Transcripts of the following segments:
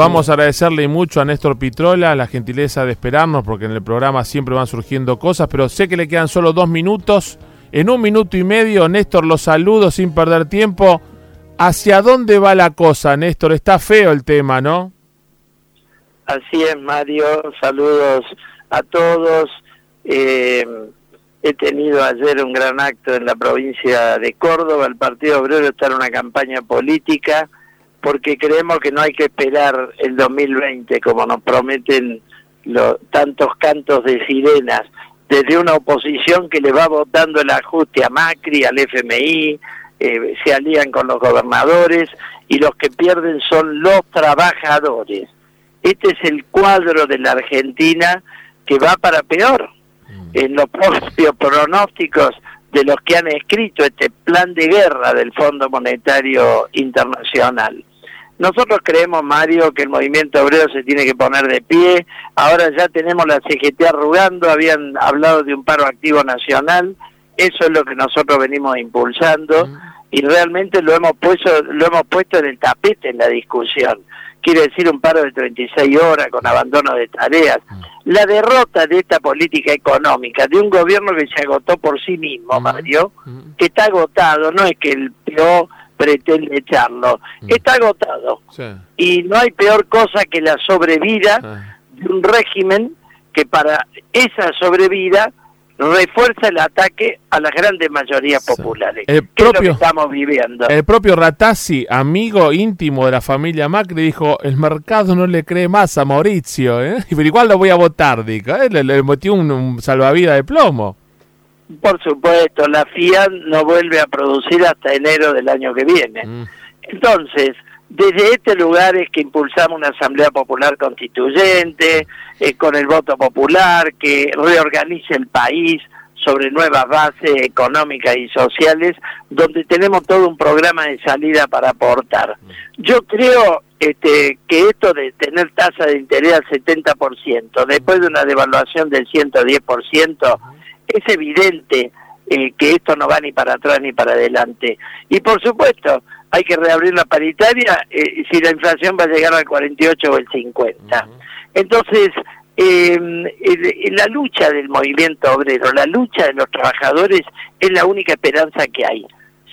Vamos a agradecerle mucho a Néstor Pitrola la gentileza de esperarnos, porque en el programa siempre van surgiendo cosas, pero sé que le quedan solo dos minutos. En un minuto y medio, Néstor, los saludo sin perder tiempo. ¿Hacia dónde va la cosa, Néstor? Está feo el tema, ¿no? Así es, Mario. Saludos a todos. Eh, he tenido ayer un gran acto en la provincia de Córdoba. El Partido Obrero está en una campaña política porque creemos que no hay que esperar el 2020 como nos prometen los tantos cantos de sirenas desde una oposición que le va votando el ajuste a Macri, al FMI, eh, se alían con los gobernadores y los que pierden son los trabajadores. Este es el cuadro de la Argentina que va para peor. Mm. En los propios pronósticos de los que han escrito este plan de guerra del Fondo Monetario Internacional. Nosotros creemos, Mario, que el movimiento obrero se tiene que poner de pie. Ahora ya tenemos la CGT arrugando, habían hablado de un paro activo nacional. Eso es lo que nosotros venimos impulsando y realmente lo hemos puesto, lo hemos puesto en el tapete en la discusión quiere decir un paro de 36 horas con abandono de tareas. La derrota de esta política económica, de un gobierno que se agotó por sí mismo. Mario, que está agotado, no es que el PO pretende echarlo, está agotado. Y no hay peor cosa que la sobrevida ah. de un régimen que para esa sobrevida refuerza el ataque a las grandes mayorías populares. El propio, que estamos viviendo. El propio Ratazzi, amigo íntimo de la familia Macri, dijo, el mercado no le cree más a Mauricio, ¿eh? pero igual lo voy a votar, dijo, ¿eh? le, metió un, salvavidas de plomo. Por supuesto, la FIAT no vuelve a producir hasta enero del año que viene. Mm. Entonces, desde este lugar es que impulsamos una Asamblea Popular Constituyente, eh, con el voto popular, que reorganice el país sobre nuevas bases económicas y sociales, donde tenemos todo un programa de salida para aportar. Yo creo este, que esto de tener tasa de interés al 70%, después de una devaluación del 110%, es evidente eh, que esto no va ni para atrás ni para adelante. Y por supuesto, hay que reabrir la paritaria eh, si la inflación va a llegar al 48 o el 50. Entonces, em, la lucha del movimiento obrero, la lucha de los trabajadores es la única esperanza que hay.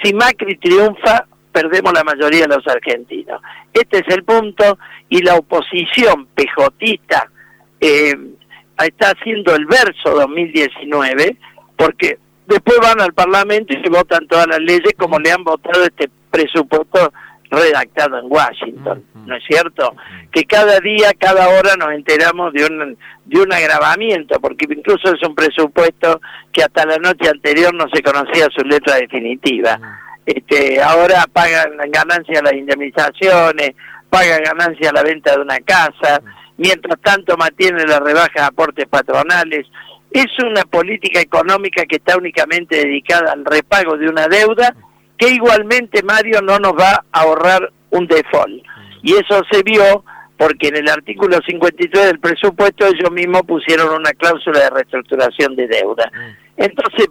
Si Macri triunfa, perdemos la mayoría de los argentinos. Este es el punto y la oposición pejotista em, está haciendo el verso 2019 porque después van al Parlamento y se votan todas las leyes como le han votado este presupuesto redactado en Washington, ¿no es cierto? Que cada día, cada hora nos enteramos de un, de un agravamiento, porque incluso es un presupuesto que hasta la noche anterior no se conocía su letra definitiva. Este, ahora pagan ganancias las indemnizaciones, pagan ganancias la venta de una casa, mientras tanto mantiene las rebajas de aportes patronales. Es una política económica que está únicamente dedicada al repago de una deuda que igualmente Mario no nos va a ahorrar un default. Y eso se vio porque en el artículo 53 del presupuesto ellos mismos pusieron una cláusula de reestructuración de deuda. Entonces,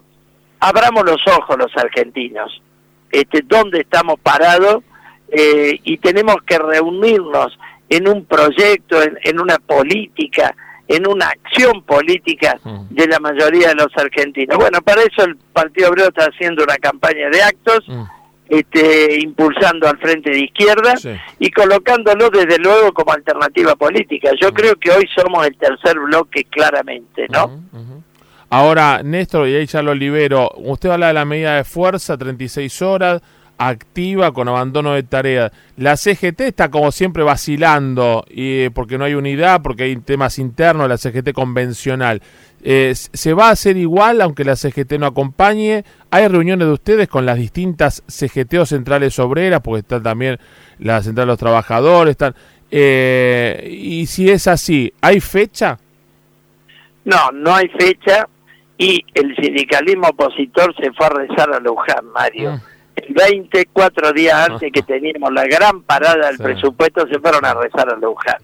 abramos los ojos los argentinos, este, dónde estamos parados eh, y tenemos que reunirnos en un proyecto, en una política, en una acción política mm. de la mayoría de los argentinos. Bueno, para eso el Partido Obrero está haciendo una campaña de actos, mm. este, impulsando al Frente de Izquierda y colocándolo desde luego como alternativa política. Yo mm. creo que hoy somos el tercer bloque claramente, ¿no? Ahora, Néstor, y ahí ya lo libero, usted habla de la medida de fuerza, 36 horas, activa con abandono de tareas. La CGT está como siempre vacilando y, porque no hay unidad, porque hay temas internos, la CGT convencional. Eh, ¿Se va a hacer igual aunque la CGT no acompañe? ¿Hay reuniones de ustedes con las distintas CGT o centrales obreras? Porque está también la central de los trabajadores. Están, eh, y si es así, ¿hay fecha? No, no hay fecha y el sindicalismo opositor se fue a rezar a Luján, Mario. Mm el 20, cuatro días antes que teníamos la gran parada del presupuesto, se fueron a rezar a Luján.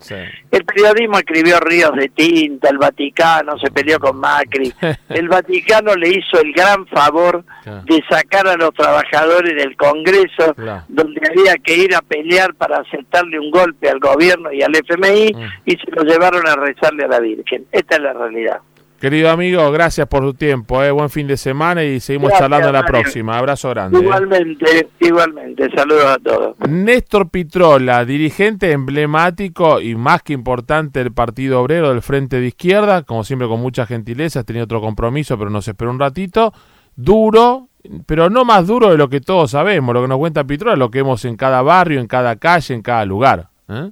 El periodismo escribió ríos de tinta, el Vaticano se peleó con Macri, el Vaticano le hizo el gran favor de sacar a los trabajadores del Congreso, donde había que ir a pelear para aceptarle un golpe al gobierno y al FMI, mm. y se lo llevaron a rezarle a la Virgen. Esta es la realidad. Querido amigo, gracias por tu tiempo, eh. buen fin de semana y seguimos charlando en la próxima. Abrazo grande. Eh. Igualmente, igualmente, saludos a todos. Néstor Pitrola, dirigente emblemático y más que importante del Partido Obrero del Frente de Izquierda, como siempre con mucha gentileza, tenía otro compromiso, pero nos esperó un ratito. Duro, pero no más duro de lo que todos sabemos, lo que nos cuenta Pitrola, lo que vemos en cada barrio, en cada calle, en cada lugar. ¿eh?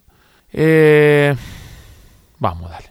eh vamos, dale.